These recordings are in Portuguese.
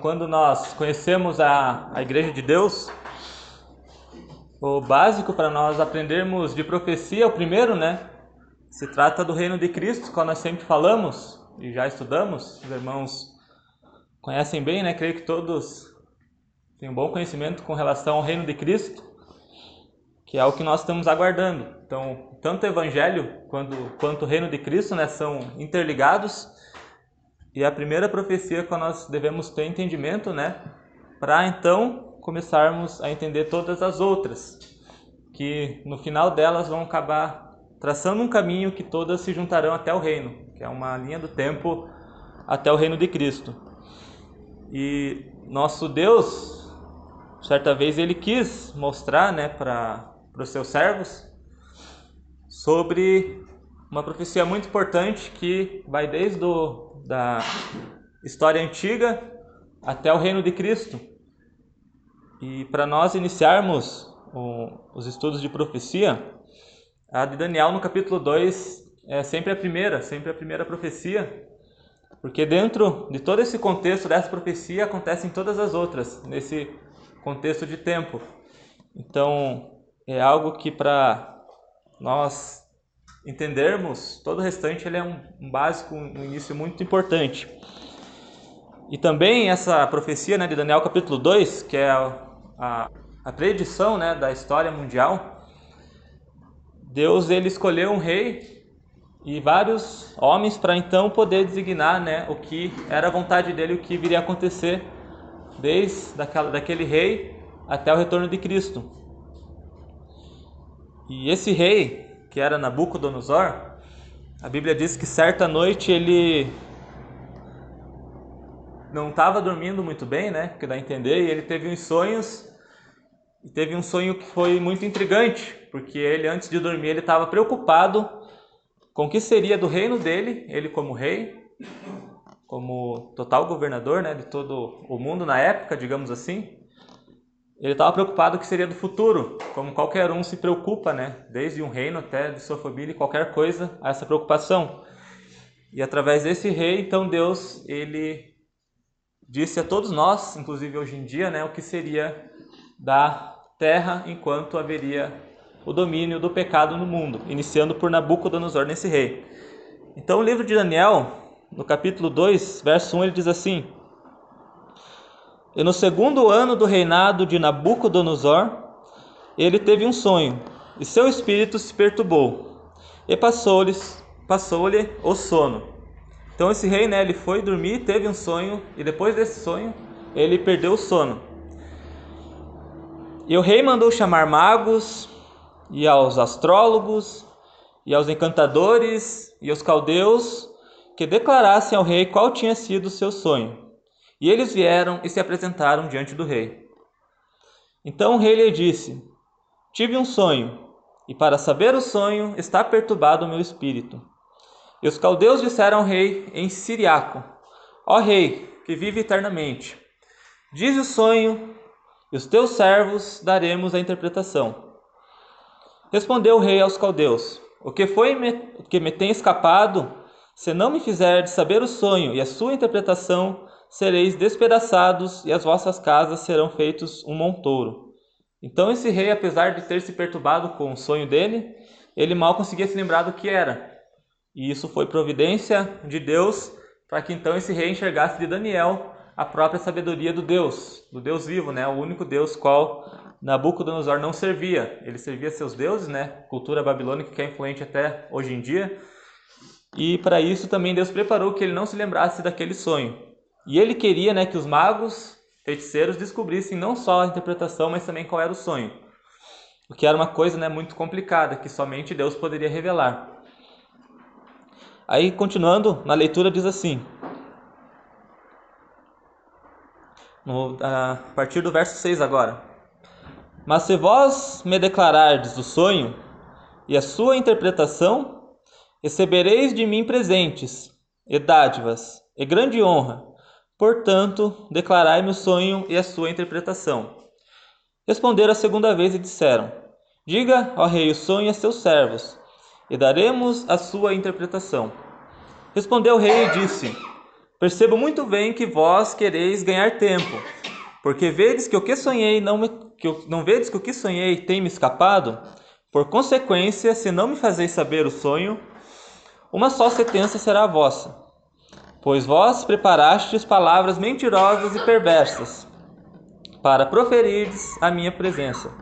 Quando nós conhecemos a, a Igreja de Deus, o básico para nós aprendermos de profecia, o primeiro, né? Se trata do reino de Cristo, qual nós sempre falamos e já estudamos. Os irmãos conhecem bem, né? Creio que todos têm um bom conhecimento com relação ao reino de Cristo, que é o que nós estamos aguardando. Então, tanto o Evangelho quanto, quanto o reino de Cristo, né? São interligados e a primeira profecia que nós devemos ter entendimento, né? Para então começarmos a entender todas as outras, que no final delas vão acabar traçando um caminho que todas se juntarão até o reino, que é uma linha do tempo até o reino de Cristo. E nosso Deus, certa vez, ele quis mostrar, né, para os seus servos sobre uma profecia muito importante que vai desde o da história antiga até o reino de Cristo. E para nós iniciarmos o, os estudos de profecia, a de Daniel no capítulo 2 é sempre a primeira, sempre a primeira profecia, porque dentro de todo esse contexto dessa profecia acontecem todas as outras, nesse contexto de tempo. Então, é algo que para nós entendermos, todo o restante ele é um, um básico, um início muito importante. E também essa profecia né, de Daniel capítulo 2, que é a, a, a predição né, da história mundial, Deus ele escolheu um rei e vários homens para então poder designar né, o que era a vontade dele, o que viria a acontecer desde daquela, daquele rei até o retorno de Cristo. E esse rei, que era Nabucodonosor, a Bíblia diz que certa noite ele não estava dormindo muito bem, né? Que dá a entender, e ele teve uns sonhos e teve um sonho que foi muito intrigante, porque ele antes de dormir ele estava preocupado com o que seria do reino dele, ele como rei, como total governador, né, de todo o mundo na época, digamos assim. Ele estava preocupado que seria do futuro, como qualquer um se preocupa, né? Desde um reino até de sua família, qualquer coisa, há essa preocupação. E através desse rei, então Deus, ele disse a todos nós, inclusive hoje em dia, né, o que seria da terra enquanto haveria o domínio do pecado no mundo, iniciando por Nabucodonosor nesse rei. Então o livro de Daniel, no capítulo 2, verso 1, ele diz assim: e no segundo ano do reinado de Nabucodonosor, ele teve um sonho, e seu espírito se perturbou, e passou-lhe passou o sono. Então esse rei, né, ele foi dormir, teve um sonho, e depois desse sonho, ele perdeu o sono. E o rei mandou chamar magos, e aos astrólogos, e aos encantadores, e aos caldeus, que declarassem ao rei qual tinha sido o seu sonho. E eles vieram e se apresentaram diante do rei. Então o rei lhe disse: Tive um sonho, e para saber o sonho está perturbado o meu espírito. E os caldeus disseram ao rei em siriaco: Ó rei, que vive eternamente, diz o sonho, e os teus servos daremos a interpretação. Respondeu o rei aos caldeus: O que foi que me tem escapado, se não me fizer saber o sonho e a sua interpretação, sereis despedaçados e as vossas casas serão feitos um montouro. Então esse rei, apesar de ter se perturbado com o sonho dele, ele mal conseguia se lembrar do que era. E isso foi providência de Deus para que então esse rei enxergasse de Daniel a própria sabedoria do Deus, do Deus vivo, né? O único Deus qual Nabucodonosor não servia. Ele servia seus deuses, né? Cultura babilônica que é influente até hoje em dia. E para isso também Deus preparou que ele não se lembrasse daquele sonho. E ele queria né, que os magos, feiticeiros, descobrissem não só a interpretação, mas também qual era o sonho. O que era uma coisa né, muito complicada, que somente Deus poderia revelar. Aí, continuando na leitura, diz assim: no, a partir do verso 6 agora. Mas se vós me declarardes o sonho e a sua interpretação, recebereis de mim presentes, e dádivas, e grande honra. Portanto, declarai-me o sonho e a sua interpretação. Responderam a segunda vez e disseram: Diga, ó rei, o sonho a seus servos, e daremos a sua interpretação. Respondeu o rei e disse: Percebo muito bem que vós quereis ganhar tempo, porque vedes que o que sonhei não me, que não vedes que o que sonhei tem me escapado. Por consequência, se não me fazeis saber o sonho, uma só sentença será a vossa. Pois vós preparastes palavras mentirosas e perversas para proferirdes a minha presença.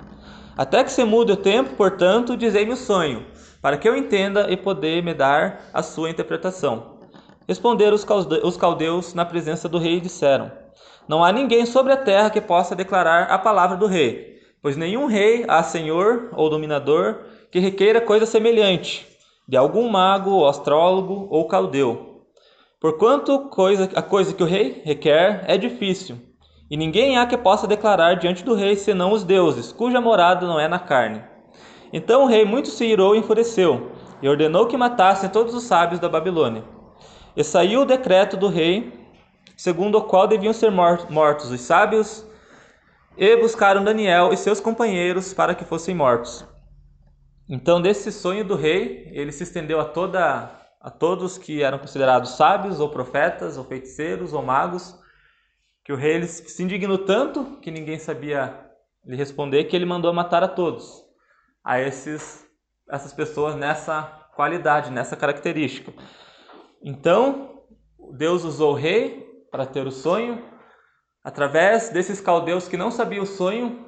Até que se mude o tempo, portanto, dizei-me o sonho, para que eu entenda e poder me dar a sua interpretação. Responderam os caldeus na presença do rei e disseram: Não há ninguém sobre a terra que possa declarar a palavra do rei, pois nenhum rei há senhor ou dominador que requeira coisa semelhante de algum mago, astrólogo ou caldeu. Porquanto coisa, a coisa que o rei requer é difícil, e ninguém há que possa declarar diante do rei senão os deuses, cuja morada não é na carne. Então o rei muito se irou e enfureceu, e ordenou que matassem todos os sábios da Babilônia. E saiu o decreto do rei, segundo o qual deviam ser mortos os sábios, e buscaram Daniel e seus companheiros para que fossem mortos. Então, desse sonho do rei, ele se estendeu a toda a todos que eram considerados sábios ou profetas ou feiticeiros ou magos, que o rei se indignou tanto que ninguém sabia lhe responder que ele mandou matar a todos, a esses essas pessoas nessa qualidade, nessa característica. Então, Deus usou o rei para ter o sonho. Através desses caldeus que não sabiam o sonho,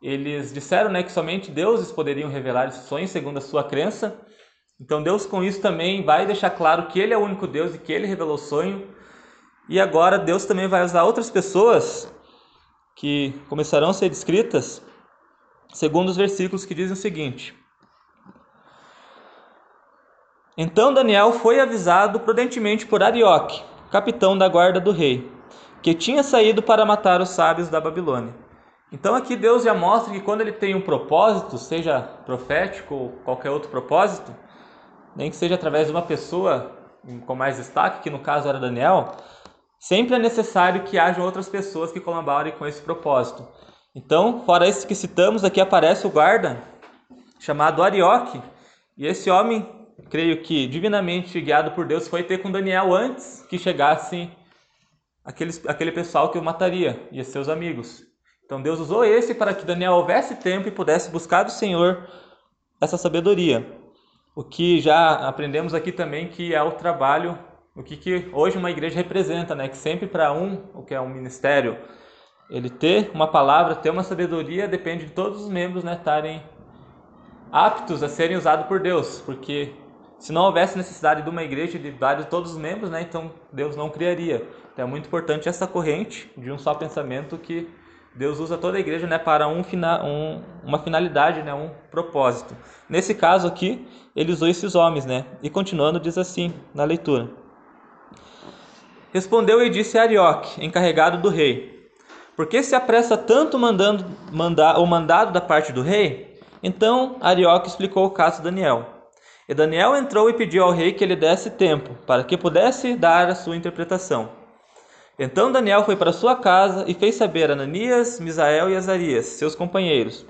eles disseram né, que somente deuses poderiam revelar esse sonho, segundo a sua crença. Então, Deus, com isso, também vai deixar claro que Ele é o único Deus e que Ele revelou o sonho. E agora, Deus também vai usar outras pessoas que começarão a ser descritas, segundo os versículos que dizem o seguinte: então Daniel foi avisado prudentemente por Arioque, capitão da guarda do rei, que tinha saído para matar os sábios da Babilônia. Então aqui Deus já mostra que quando ele tem um propósito, seja profético ou qualquer outro propósito, nem que seja através de uma pessoa com mais destaque, que no caso era Daniel, sempre é necessário que haja outras pessoas que colaborem com esse propósito. Então, fora esse que citamos, aqui aparece o guarda chamado Arioque, e esse homem creio que divinamente guiado por Deus, foi ter com Daniel antes que chegasse aqueles, aquele pessoal que o mataria e seus amigos. Então Deus usou esse para que Daniel houvesse tempo e pudesse buscar do Senhor essa sabedoria. O que já aprendemos aqui também que é o trabalho, o que, que hoje uma igreja representa, né? Que sempre para um, o que é um ministério, ele ter uma palavra, ter uma sabedoria, depende de todos os membros né, estarem aptos a serem usados por Deus, porque se não houvesse necessidade de uma igreja de vários todos os membros, né, então Deus não criaria. Então é muito importante essa corrente de um só pensamento que Deus usa toda a igreja né, para um, um, uma finalidade, né, um propósito. Nesse caso aqui, ele usou esses homens, né? E continuando, diz assim na leitura: Respondeu e disse a Arioque, encarregado do rei: Por que se apressa tanto mandando o mandado da parte do rei? Então Arioque explicou o caso de Daniel. E Daniel entrou e pediu ao rei que lhe desse tempo, para que pudesse dar a sua interpretação. Então Daniel foi para sua casa e fez saber a Ananias, Misael e Azarias, seus companheiros,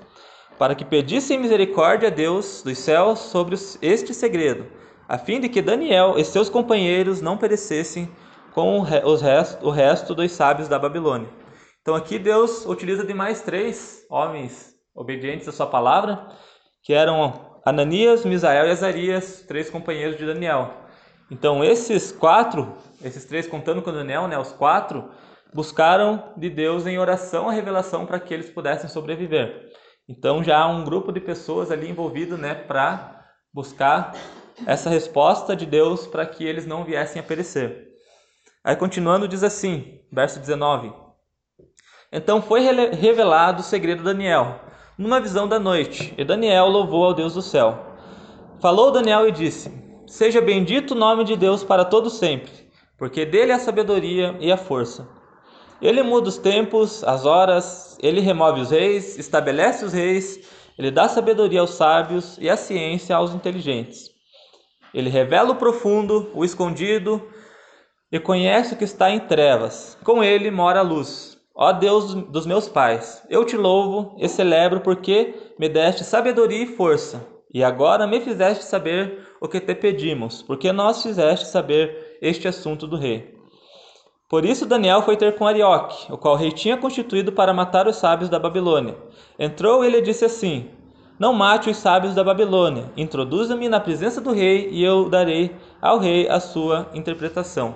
para que pedissem misericórdia a Deus dos céus sobre este segredo, a fim de que Daniel e seus companheiros não perecessem com os o resto dos sábios da Babilônia. Então aqui Deus utiliza de mais três homens obedientes à sua palavra, que eram Ananias, Misael e Azarias, três companheiros de Daniel. Então esses quatro, esses três contando com Daniel, né, os quatro, buscaram de Deus em oração a revelação para que eles pudessem sobreviver. Então já há um grupo de pessoas ali envolvido, né, para buscar essa resposta de Deus para que eles não viessem a perecer. Aí continuando diz assim, verso 19: Então foi revelado o segredo de Daniel numa visão da noite, e Daniel louvou ao Deus do céu. Falou Daniel e disse: Seja bendito o nome de Deus para todo sempre, porque dele é a sabedoria e a força. Ele muda os tempos, as horas, ele remove os reis, estabelece os reis, ele dá sabedoria aos sábios e a ciência aos inteligentes. Ele revela o profundo, o escondido, e conhece o que está em trevas. Com ele mora a luz. Ó Deus dos meus pais, eu te louvo e celebro porque me deste sabedoria e força, e agora me fizeste saber o que te pedimos, porque nós fizeste saber este assunto do rei. Por isso Daniel foi ter com Arioque, o qual o rei tinha constituído para matar os sábios da Babilônia. Entrou e lhe disse assim: Não mate os sábios da Babilônia, introduza-me na presença do rei e eu darei ao rei a sua interpretação.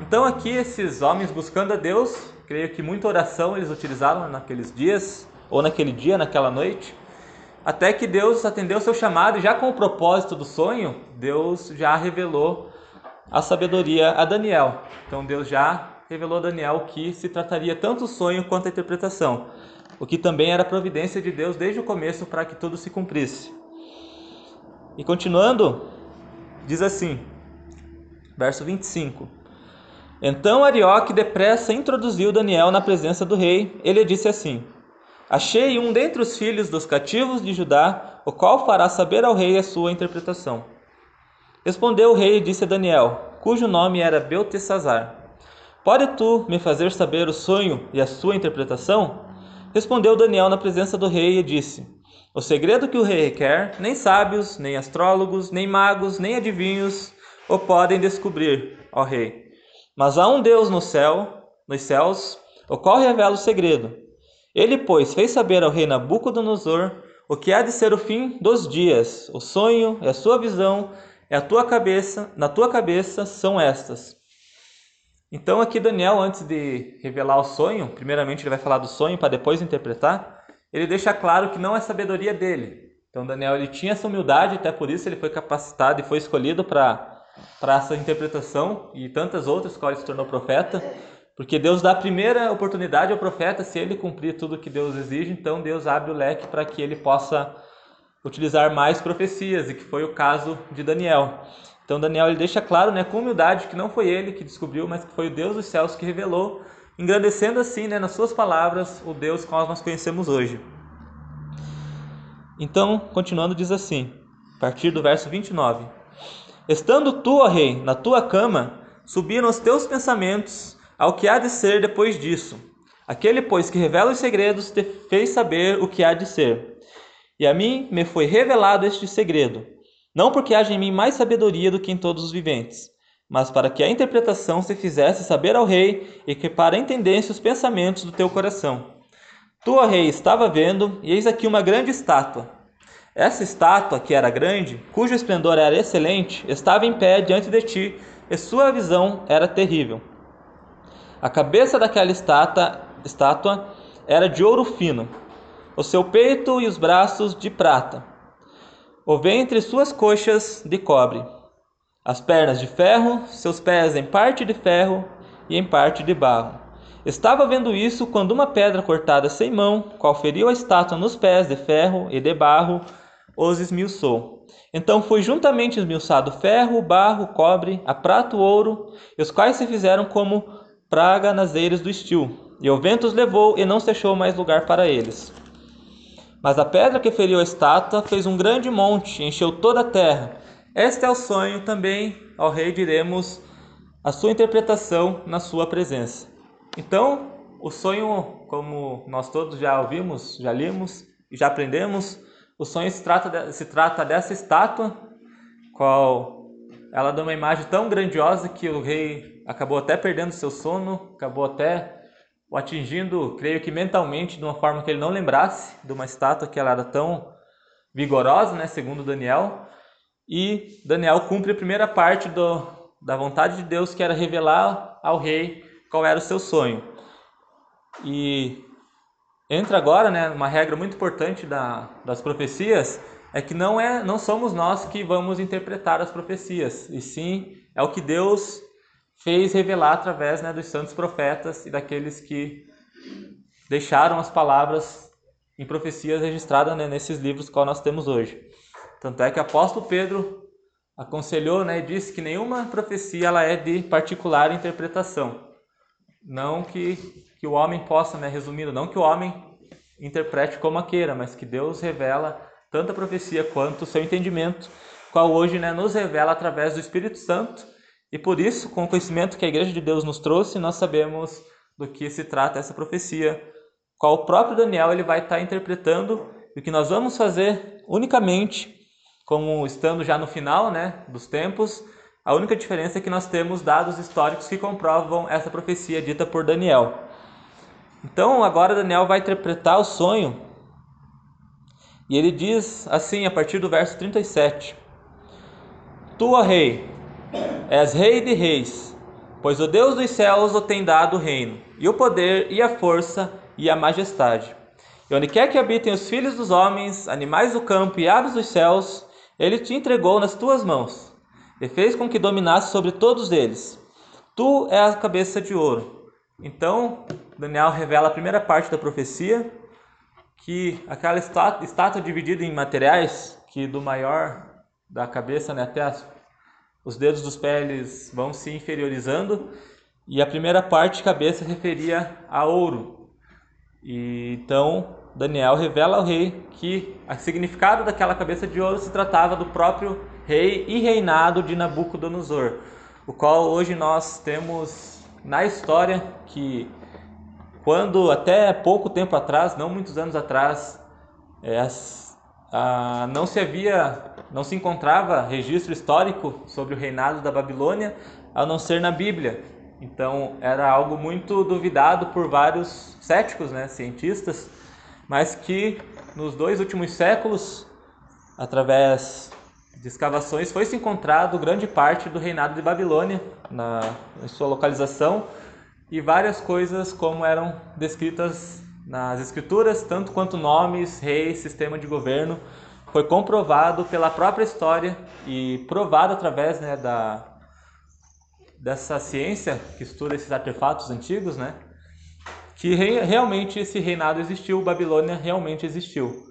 Então aqui esses homens buscando a Deus, creio que muita oração eles utilizaram naqueles dias, ou naquele dia, naquela noite, até que Deus atendeu o seu chamado e já com o propósito do sonho, Deus já revelou a sabedoria a Daniel. Então Deus já revelou a Daniel que se trataria tanto o sonho quanto a interpretação, o que também era providência de Deus desde o começo para que tudo se cumprisse. E continuando, diz assim, verso 25: Então Arioque depressa introduziu Daniel na presença do rei. Ele disse assim: Achei um dentre os filhos dos cativos de Judá, o qual fará saber ao rei a sua interpretação. Respondeu o rei e disse a Daniel, cujo nome era Beltesazar: Pode tu me fazer saber o sonho e a sua interpretação? Respondeu Daniel na presença do rei e disse: O segredo que o rei requer, nem sábios, nem astrólogos, nem magos, nem adivinhos o podem descobrir, ó rei. Mas há um Deus no céu, nos céus, o qual revela o segredo. Ele, pois, fez saber ao rei Nabucodonosor o que há de ser o fim dos dias. O sonho e a sua visão é a tua cabeça, na tua cabeça são estas. Então aqui Daniel, antes de revelar o sonho, primeiramente ele vai falar do sonho para depois interpretar, ele deixa claro que não é sabedoria dele. Então Daniel ele tinha essa humildade, até por isso ele foi capacitado e foi escolhido para para essa interpretação e tantas outras ele se tornou profeta, porque Deus dá a primeira oportunidade ao profeta se ele cumprir tudo que Deus exige, então Deus abre o leque para que ele possa utilizar mais profecias, e que foi o caso de Daniel. Então Daniel ele deixa claro, né, com humildade, que não foi ele que descobriu, mas que foi o Deus dos céus que revelou, engrandecendo assim, né, nas suas palavras, o Deus que nós conhecemos hoje. Então, continuando, diz assim, a partir do verso 29. Estando tu, ó rei, na tua cama, subiram os teus pensamentos ao que há de ser depois disso. Aquele, pois, que revela os segredos, te fez saber o que há de ser. E a mim me foi revelado este segredo, não porque haja em mim mais sabedoria do que em todos os viventes, mas para que a interpretação se fizesse saber ao rei e que para entendesse os pensamentos do teu coração. Tu, ó rei, estava vendo, e eis aqui uma grande estátua. Essa estátua, que era grande, cujo esplendor era excelente, estava em pé diante de ti, e sua visão era terrível. A cabeça daquela estátua, estátua era de ouro fino, o seu peito e os braços de prata, o ventre e suas coxas de cobre, as pernas de ferro, seus pés em parte de ferro e em parte de barro. Estava vendo isso quando uma pedra cortada sem mão, qual feriu a estátua nos pés de ferro e de barro, os esmiuçou. Então foi juntamente esmiuçado ferro, barro, cobre, a prata, o ouro, os quais se fizeram como praga nas eiras do estio. E o vento os levou e não se achou mais lugar para eles. Mas a pedra que feriu a estátua fez um grande monte, encheu toda a terra. Este é o sonho também, ao rei diremos a sua interpretação na sua presença. Então, o sonho, como nós todos já ouvimos, já limos e já aprendemos, o sonho se trata, de, se trata dessa estátua, qual ela dá uma imagem tão grandiosa que o rei acabou até perdendo seu sono, acabou até o atingindo, creio que mentalmente, de uma forma que ele não lembrasse de uma estátua que ela era tão vigorosa, né, segundo Daniel. E Daniel cumpre a primeira parte do, da vontade de Deus, que era revelar ao rei qual era o seu sonho. E entra agora, né, uma regra muito importante da, das profecias, é que não é, não somos nós que vamos interpretar as profecias, e sim é o que Deus fez revelar através né, dos santos profetas e daqueles que deixaram as palavras em profecias registradas né, nesses livros que nós temos hoje. Tanto é que o apóstolo Pedro aconselhou né, e disse que nenhuma profecia ela é de particular interpretação. não que, que o homem possa, né, resumindo, não que o homem interprete como queira, mas que Deus revela tanto a profecia quanto o seu entendimento, qual hoje né, nos revela através do Espírito Santo. E por isso, com o conhecimento que a Igreja de Deus nos trouxe, nós sabemos do que se trata essa profecia, qual o próprio Daniel ele vai estar interpretando e o que nós vamos fazer unicamente, como estando já no final né, dos tempos, a única diferença é que nós temos dados históricos que comprovam essa profecia dita por Daniel. Então, agora Daniel vai interpretar o sonho. E ele diz assim, a partir do verso 37: Tu, ó rei, és rei de reis, pois o Deus dos céus o tem dado o reino, e o poder, e a força, e a majestade. E onde quer que habitem os filhos dos homens, animais do campo e aves dos céus, ele te entregou nas tuas mãos, e fez com que dominasse sobre todos eles. Tu és a cabeça de ouro. Então, Daniel revela a primeira parte da profecia, que aquela estátua, dividida em materiais, que do maior da cabeça né, até as, os dedos dos pés vão se inferiorizando, e a primeira parte cabeça referia a ouro. E então Daniel revela ao rei que o significado daquela cabeça de ouro se tratava do próprio rei e reinado de Nabucodonosor, o qual hoje nós temos na história que quando até pouco tempo atrás, não muitos anos atrás, é, a, não se havia, não se encontrava registro histórico sobre o reinado da Babilônia, a não ser na Bíblia. Então era algo muito duvidado por vários céticos, né, cientistas, mas que nos dois últimos séculos, através de escavações, foi se encontrado grande parte do reinado de Babilônia na, sua localização e várias coisas como eram descritas nas escrituras, tanto quanto nomes, reis, sistema de governo, foi comprovado pela própria história e provado através né, da, dessa ciência que estuda esses artefatos antigos, né, que re, realmente esse reinado existiu, Babilônia realmente existiu.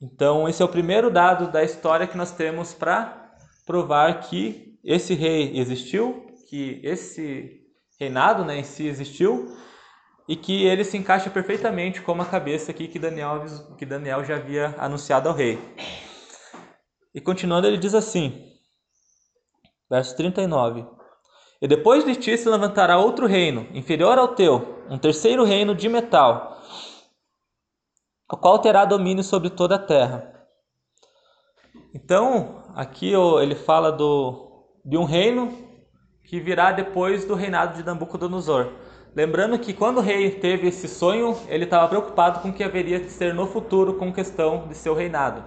Então, esse é o primeiro dado da história que nós temos para provar que esse rei existiu, que esse reinado né, em si existiu e que ele se encaixa perfeitamente como a cabeça aqui que Daniel, que Daniel já havia anunciado ao rei. E continuando, ele diz assim, verso 39: E depois de ti se levantará outro reino, inferior ao teu, um terceiro reino de metal o qual terá domínio sobre toda a terra. Então, aqui ele fala do, de um reino que virá depois do reinado de Nabucodonosor. Lembrando que quando o rei teve esse sonho, ele estava preocupado com o que haveria de ser no futuro com questão de seu reinado.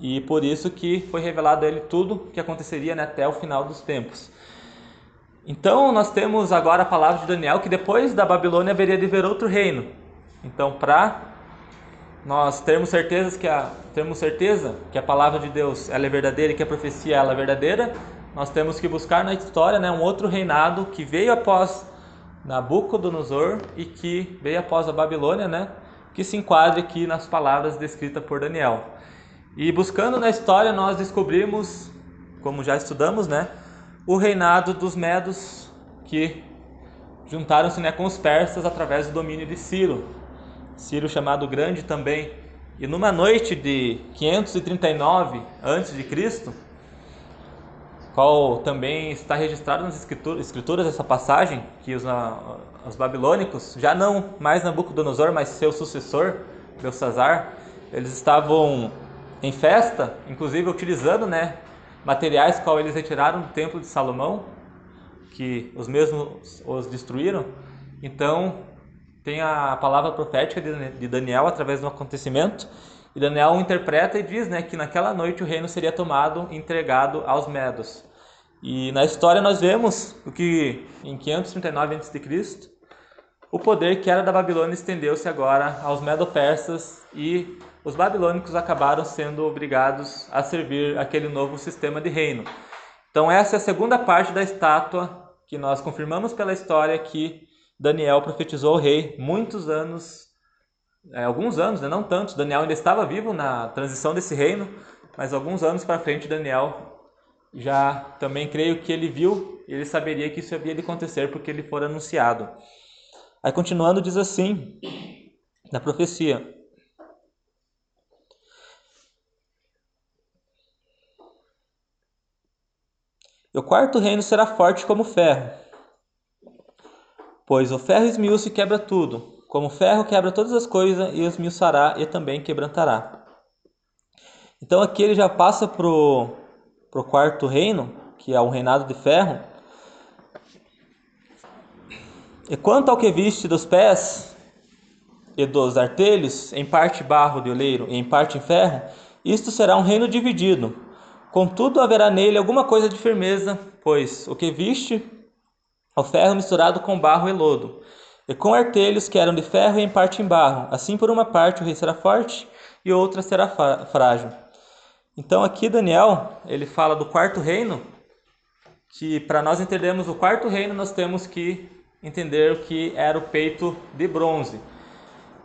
E por isso que foi revelado a ele tudo que aconteceria né, até o final dos tempos. Então nós temos agora a palavra de Daniel que depois da Babilônia haveria de haver outro reino. Então para nós termos certeza que a temos certeza que a palavra de Deus ela é verdadeira e que a profecia ela é verdadeira, nós temos que buscar na história, né, um outro reinado que veio após Nabucodonosor e que veio após a Babilônia, né, que se enquadre aqui nas palavras descritas por Daniel. E buscando na história nós descobrimos, como já estudamos, né, o reinado dos medos que juntaram-se né, com os persas através do domínio de Ciro, Ciro chamado Grande também. E numa noite de 539 a.C., qual também está registrado nas escrituras essa passagem, que os, os babilônicos, já não mais Nabucodonosor, mas seu sucessor, Belsazar, eles estavam em festa, inclusive utilizando né, materiais qual eles retiraram do templo de Salomão, que os mesmos os destruíram. Então, tem a palavra profética de Daniel através do acontecimento. E Daniel interpreta e diz né, que naquela noite o reino seria tomado, entregado aos medos. E na história nós vemos o que em 539 a.C., o poder que era da Babilônia estendeu-se agora aos medo-persas e os babilônicos acabaram sendo obrigados a servir aquele novo sistema de reino. Então essa é a segunda parte da estátua que nós confirmamos pela história que Daniel profetizou ao rei muitos anos, é, alguns anos, né, não tantos. Daniel ainda estava vivo na transição desse reino, mas alguns anos para frente Daniel já também creio que ele viu, ele saberia que isso havia de acontecer porque ele foi anunciado. Aí continuando diz assim, na profecia: O quarto reino será forte como ferro, pois o ferro esmiuça e quebra tudo, como ferro quebra todas as coisas e esmiuçará e também quebrantará. Então aqui ele já passa pro pro quarto reino, que é o reinado de ferro. E quanto ao que viste dos pés e dos artelhos, em parte barro de oleiro e em parte ferro, isto será um reino dividido. Contudo, haverá nele alguma coisa de firmeza, pois o que viste o ferro misturado com barro e lodo, e com artelhos que eram de ferro e em parte em barro. Assim, por uma parte, o rei será forte e outra será frágil. Então aqui Daniel, ele fala do quarto reino, que para nós entendermos o quarto reino, nós temos que entender o que era o peito de bronze.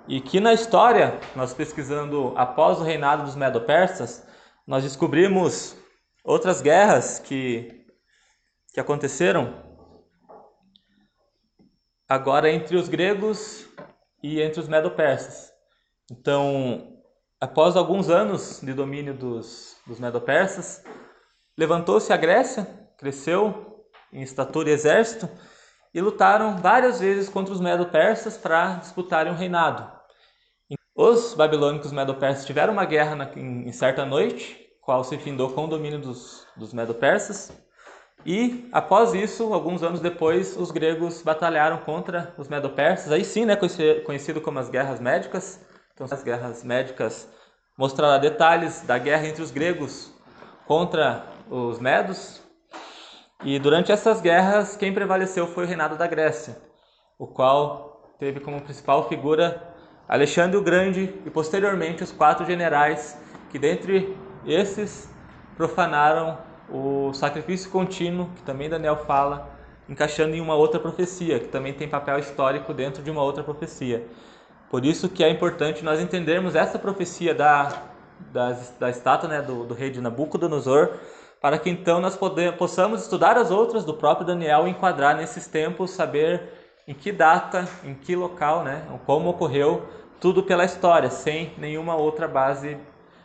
E que na história, nós pesquisando após o reinado dos Medo-Persas, nós descobrimos outras guerras que, que aconteceram agora entre os gregos e entre os Medo-Persas. Então, Após alguns anos de domínio dos, dos Medo-Persas, levantou-se a Grécia, cresceu em estatura e exército, e lutaram várias vezes contra os Medo-Persas para disputarem o reinado. Os babilônicos Medo-Persas tiveram uma guerra na, em, em, certa noite, qual se findou com o domínio dos, dos Medo-Persas, e após isso, alguns anos depois, os gregos batalharam contra os Medo-Persas, aí sim, né, conhecido como as Guerras Médicas, então, as guerras médicas mostrará detalhes da guerra entre os gregos contra os medos. E durante essas guerras, quem prevaleceu foi o reinado da Grécia, o qual teve como principal figura Alexandre o Grande e posteriormente os quatro generais que dentre esses profanaram o sacrifício contínuo, que também Daniel fala, encaixando em uma outra profecia, que também tem papel histórico dentro de uma outra profecia. Por isso que é importante nós entendermos essa profecia da, da, da estátua né, do, do rei de Nabucodonosor, para que então nós poder, possamos estudar as outras do próprio Daniel e enquadrar nesses tempos, saber em que data, em que local, né, como ocorreu, tudo pela história, sem nenhuma outra base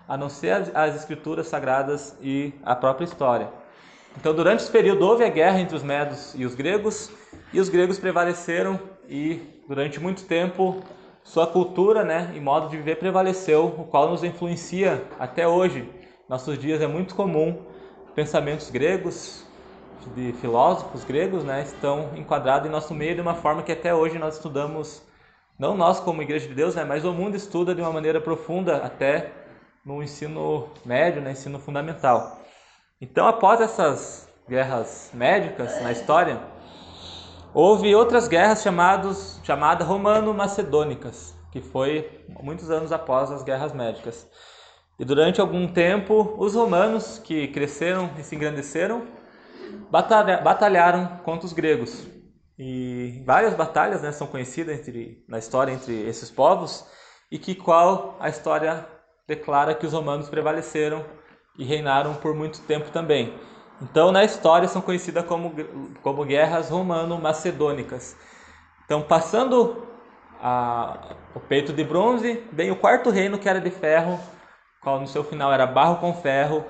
a não ser as, as escrituras sagradas e a própria história. Então, durante esse período houve a guerra entre os medos e os gregos, e os gregos prevaleceram e durante muito tempo sua cultura né, e modo de viver prevaleceu, o qual nos influencia até hoje. Nossos dias é muito comum pensamentos gregos, de filósofos gregos, né, estão enquadrados em nosso meio de uma forma que até hoje nós estudamos, não nós como Igreja de Deus, né, mas o mundo estuda de uma maneira profunda até no ensino médio, no né, ensino fundamental. Então, após essas guerras médicas na história, Houve outras guerras chamadas romano-macedônicas, que foi muitos anos após as guerras médicas. E durante algum tempo, os romanos, que cresceram e se engrandeceram, batalharam contra os gregos. E várias batalhas né, são conhecidas entre, na história entre esses povos, e que qual a história declara que os romanos prevaleceram e reinaram por muito tempo também. Então, na história, são conhecidas como, como guerras romano-macedônicas. Então, passando a, o peito de bronze, vem o quarto reino, que era de ferro, qual no seu final era barro com ferro,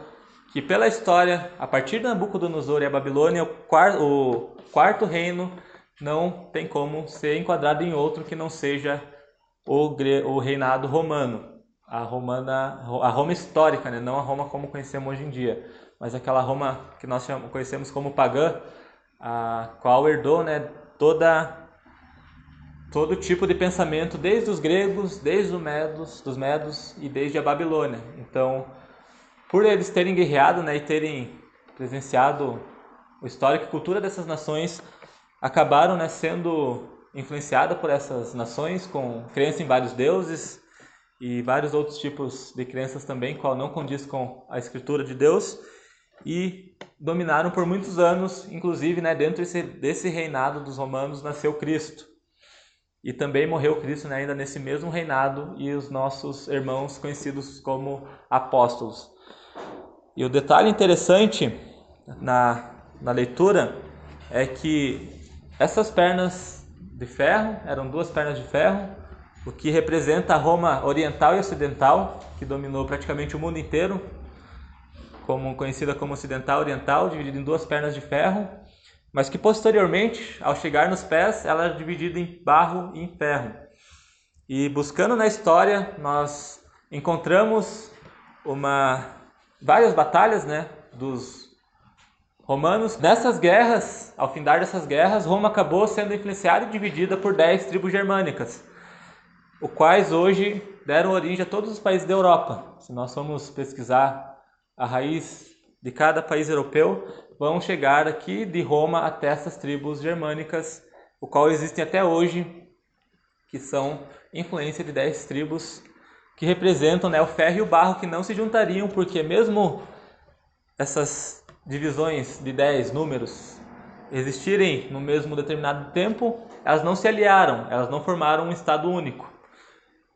que pela história, a partir de Nabucodonosor e a Babilônia, o quarto, o quarto reino não tem como ser enquadrado em outro que não seja o, o reinado romano, a romana, a Roma histórica, né? não a Roma como conhecemos hoje em dia mas aquela Roma que nós conhecemos como pagã, a qual herdou né, toda todo tipo de pensamento desde os gregos, desde os medos, dos medos e desde a Babilônia. Então, por eles terem guerreado né, e terem presenciado o histórico e cultura dessas nações, acabaram né, sendo influenciadas por essas nações com crença em vários deuses e vários outros tipos de crenças também, qual não condiz com a escritura de Deus e dominaram por muitos anos, inclusive né, dentro desse, desse reinado dos romanos nasceu Cristo. E também morreu Cristo né, ainda nesse mesmo reinado e os nossos irmãos conhecidos como apóstolos. E o detalhe interessante na, na leitura é que essas pernas de ferro, eram duas pernas de ferro, o que representa a Roma oriental e ocidental, que dominou praticamente o mundo inteiro, como conhecida como ocidental oriental, dividida em duas pernas de ferro, mas que posteriormente, ao chegar nos pés, ela é dividida em barro e em ferro. E buscando na história, nós encontramos uma várias batalhas, né, dos romanos. Nessas guerras, ao findar dessas guerras, Roma acabou sendo influenciada e dividida por dez tribos germânicas, os quais hoje deram origem a todos os países da Europa. Se nós formos pesquisar a raiz de cada país europeu, vão chegar aqui de Roma até essas tribos germânicas, o qual existem até hoje, que são influência de dez tribos que representam né, o ferro e o barro que não se juntariam, porque mesmo essas divisões de 10 números existirem no mesmo determinado tempo, elas não se aliaram, elas não formaram um estado único.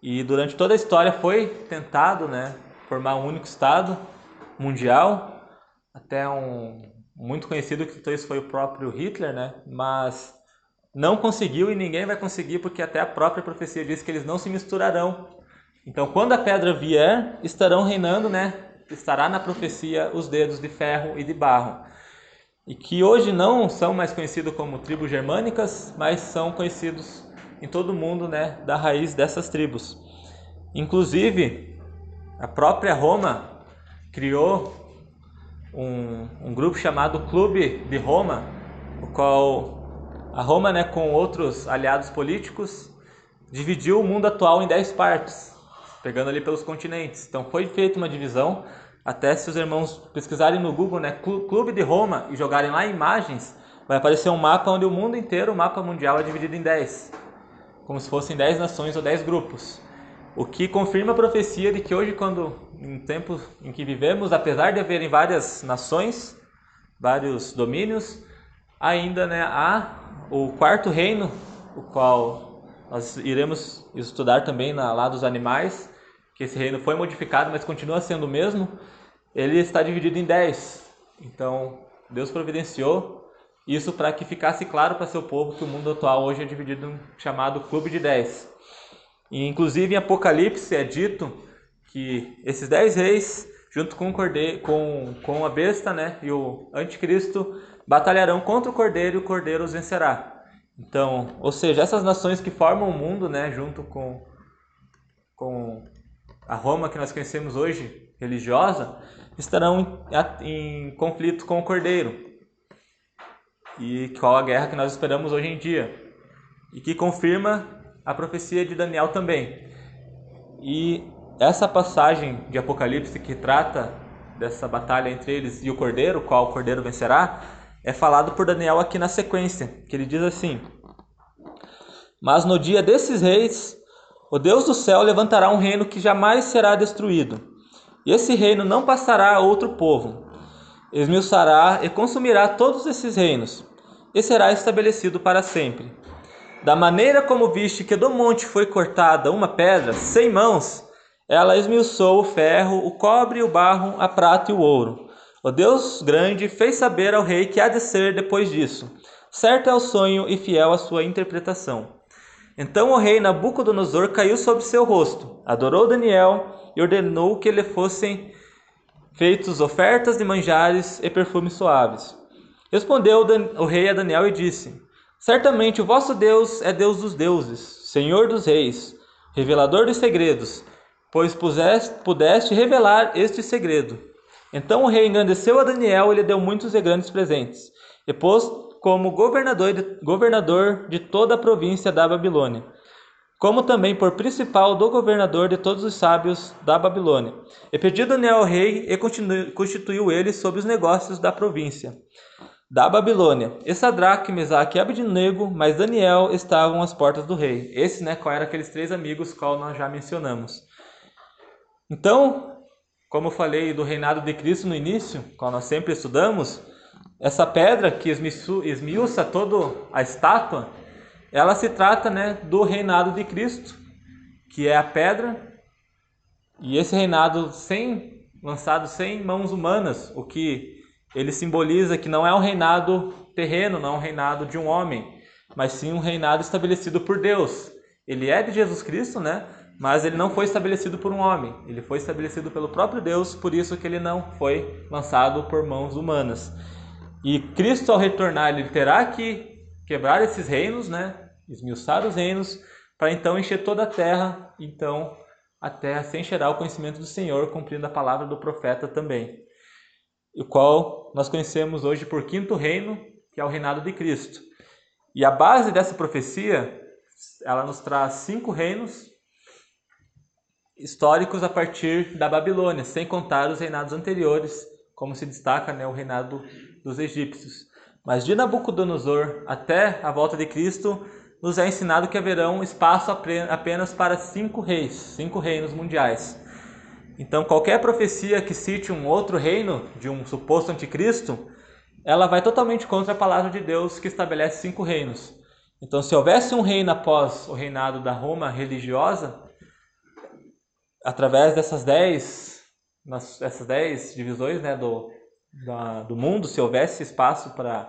E durante toda a história foi tentado, né, formar um único estado mundial, até um muito conhecido que isso foi o próprio Hitler, né, mas não conseguiu e ninguém vai conseguir porque até a própria profecia diz que eles não se misturarão. Então, quando a pedra vier, estarão reinando, né, estará na profecia os dedos de ferro e de barro. E que hoje não são mais conhecidos como tribos germânicas, mas são conhecidos em todo o mundo né, da raiz dessas tribos. Inclusive, a própria Roma criou um, um grupo chamado Clube de Roma, o qual a Roma, né, com outros aliados políticos, dividiu o mundo atual em dez partes, pegando ali pelos continentes. Então foi feita uma divisão até se os irmãos pesquisarem no Google, né, Clube de Roma e jogarem lá imagens, vai aparecer um mapa onde o mundo inteiro, o mapa mundial é dividido em 10, como se fossem 10 nações ou 10 grupos. O que confirma a profecia de que hoje, quando em tempos em que vivemos, apesar de haverem várias nações, vários domínios, ainda né, há o quarto reino, o qual nós iremos estudar também na, lá dos animais, que esse reino foi modificado, mas continua sendo o mesmo, ele está dividido em dez. Então, Deus providenciou isso para que ficasse claro para seu povo que o mundo atual hoje é dividido chamado clube de dez. E, inclusive em Apocalipse é dito que esses dez reis, junto com o cordeiro, com, com a besta né, e o anticristo, batalharão contra o cordeiro e o cordeiro os vencerá. Então, ou seja, essas nações que formam o mundo, né, junto com, com a Roma que nós conhecemos hoje, religiosa, estarão em, em conflito com o Cordeiro. E qual a guerra que nós esperamos hoje em dia. E que confirma a profecia de Daniel também. E essa passagem de Apocalipse que trata dessa batalha entre eles e o Cordeiro, qual o Cordeiro vencerá, é falado por Daniel aqui na sequência, que ele diz assim: Mas no dia desses reis o Deus do céu levantará um reino que jamais será destruído. E esse reino não passará a outro povo. Esmiuçará e consumirá todos esses reinos, e será estabelecido para sempre. Da maneira como viste que do monte foi cortada uma pedra, sem mãos, ela esmiuçou o ferro, o cobre, o barro, a prata e o ouro. O Deus grande fez saber ao rei que há de ser depois disso. Certo é o sonho e fiel a sua interpretação. Então o rei Nabucodonosor caiu sobre seu rosto, adorou Daniel e ordenou que lhe fossem feitos ofertas de manjares e perfumes suaves. Respondeu o rei a Daniel e disse: Certamente o vosso Deus é Deus dos deuses, Senhor dos reis, revelador dos segredos, pois pudeste revelar este segredo. Então o rei engrandeceu a Daniel e lhe deu muitos e grandes presentes, e pôs como governador de, governador de toda a província da Babilônia, como também por principal do governador de todos os sábios da Babilônia. E pediu Daniel ao rei e constituiu ele sobre os negócios da província da Babilônia. E Sadraque, Mesaque e Abednego, mas Daniel estavam às portas do rei. Esse, né, qual eram aqueles três amigos qual nós já mencionamos. Então, como eu falei do reinado de Cristo no início, qual nós sempre estudamos, essa pedra que esmiuça toda a estátua, ela se trata né, do reinado de Cristo, que é a pedra, e esse reinado sem lançado sem mãos humanas, o que ele simboliza que não é um reinado terreno, não é um reinado de um homem, mas sim um reinado estabelecido por Deus. Ele é de Jesus Cristo, né? Mas ele não foi estabelecido por um homem, ele foi estabelecido pelo próprio Deus, por isso que ele não foi lançado por mãos humanas. E Cristo, ao retornar, ele terá que quebrar esses reinos, né? esmiuçar os reinos, para então encher toda a terra. Então a terra se encherá o conhecimento do Senhor, cumprindo a palavra do profeta também. O qual nós conhecemos hoje por quinto reino, que é o reinado de Cristo. E a base dessa profecia, ela nos traz cinco reinos históricos a partir da Babilônia, sem contar os reinados anteriores, como se destaca né, o reinado dos egípcios. Mas de Nabucodonosor até a volta de Cristo, nos é ensinado que haverão espaço apenas para cinco reis, cinco reinos mundiais. Então, qualquer profecia que cite um outro reino de um suposto anticristo, ela vai totalmente contra a palavra de Deus que estabelece cinco reinos. Então, se houvesse um reino após o reinado da Roma religiosa, através dessas dez, essas dez divisões né, do, da, do mundo, se houvesse espaço para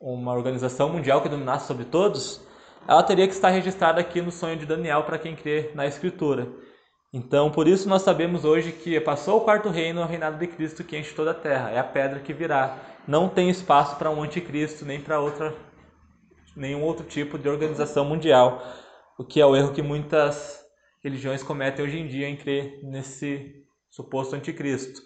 uma organização mundial que dominasse sobre todos, ela teria que estar registrada aqui no sonho de Daniel para quem crê na Escritura. Então, por isso nós sabemos hoje que passou o quarto reino, o reinado de Cristo que enche toda a terra. É a pedra que virá. Não tem espaço para um anticristo nem para outra nenhum outro tipo de organização mundial, o que é o erro que muitas religiões cometem hoje em dia em crer nesse suposto anticristo.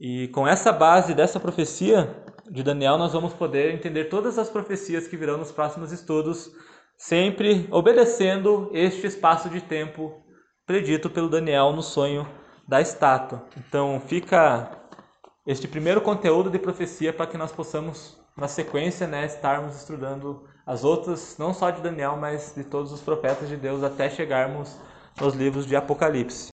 E com essa base dessa profecia de Daniel, nós vamos poder entender todas as profecias que virão nos próximos estudos, sempre obedecendo este espaço de tempo predito pelo Daniel no sonho da estátua. Então, fica este primeiro conteúdo de profecia para que nós possamos, na sequência, né, estarmos estudando as outras, não só de Daniel, mas de todos os profetas de Deus, até chegarmos nos livros de Apocalipse.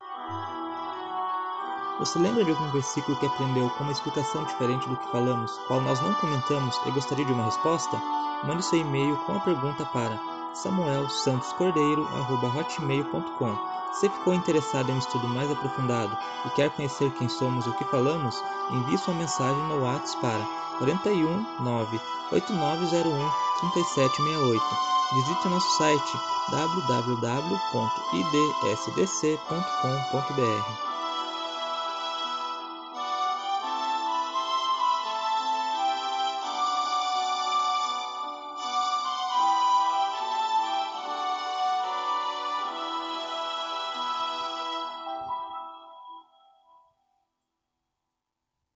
Você lembra de algum versículo que aprendeu com uma explicação diferente do que falamos, qual nós não comentamos e gostaria de uma resposta? Mande seu e-mail com a pergunta para samuelsantoscordeiro.hotmail.com Se ficou interessado em um estudo mais aprofundado e quer conhecer quem somos e o que falamos, envie sua mensagem no WhatsApp para 41 9 8901 3768. Visite nosso site www.idsdc.com.br.